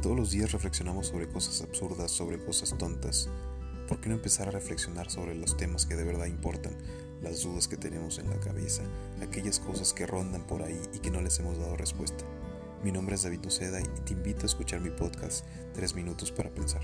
todos los días reflexionamos sobre cosas absurdas, sobre cosas tontas, ¿por qué no empezar a reflexionar sobre los temas que de verdad importan, las dudas que tenemos en la cabeza, aquellas cosas que rondan por ahí y que no les hemos dado respuesta? Mi nombre es David Noceda y te invito a escuchar mi podcast 3 minutos para pensar.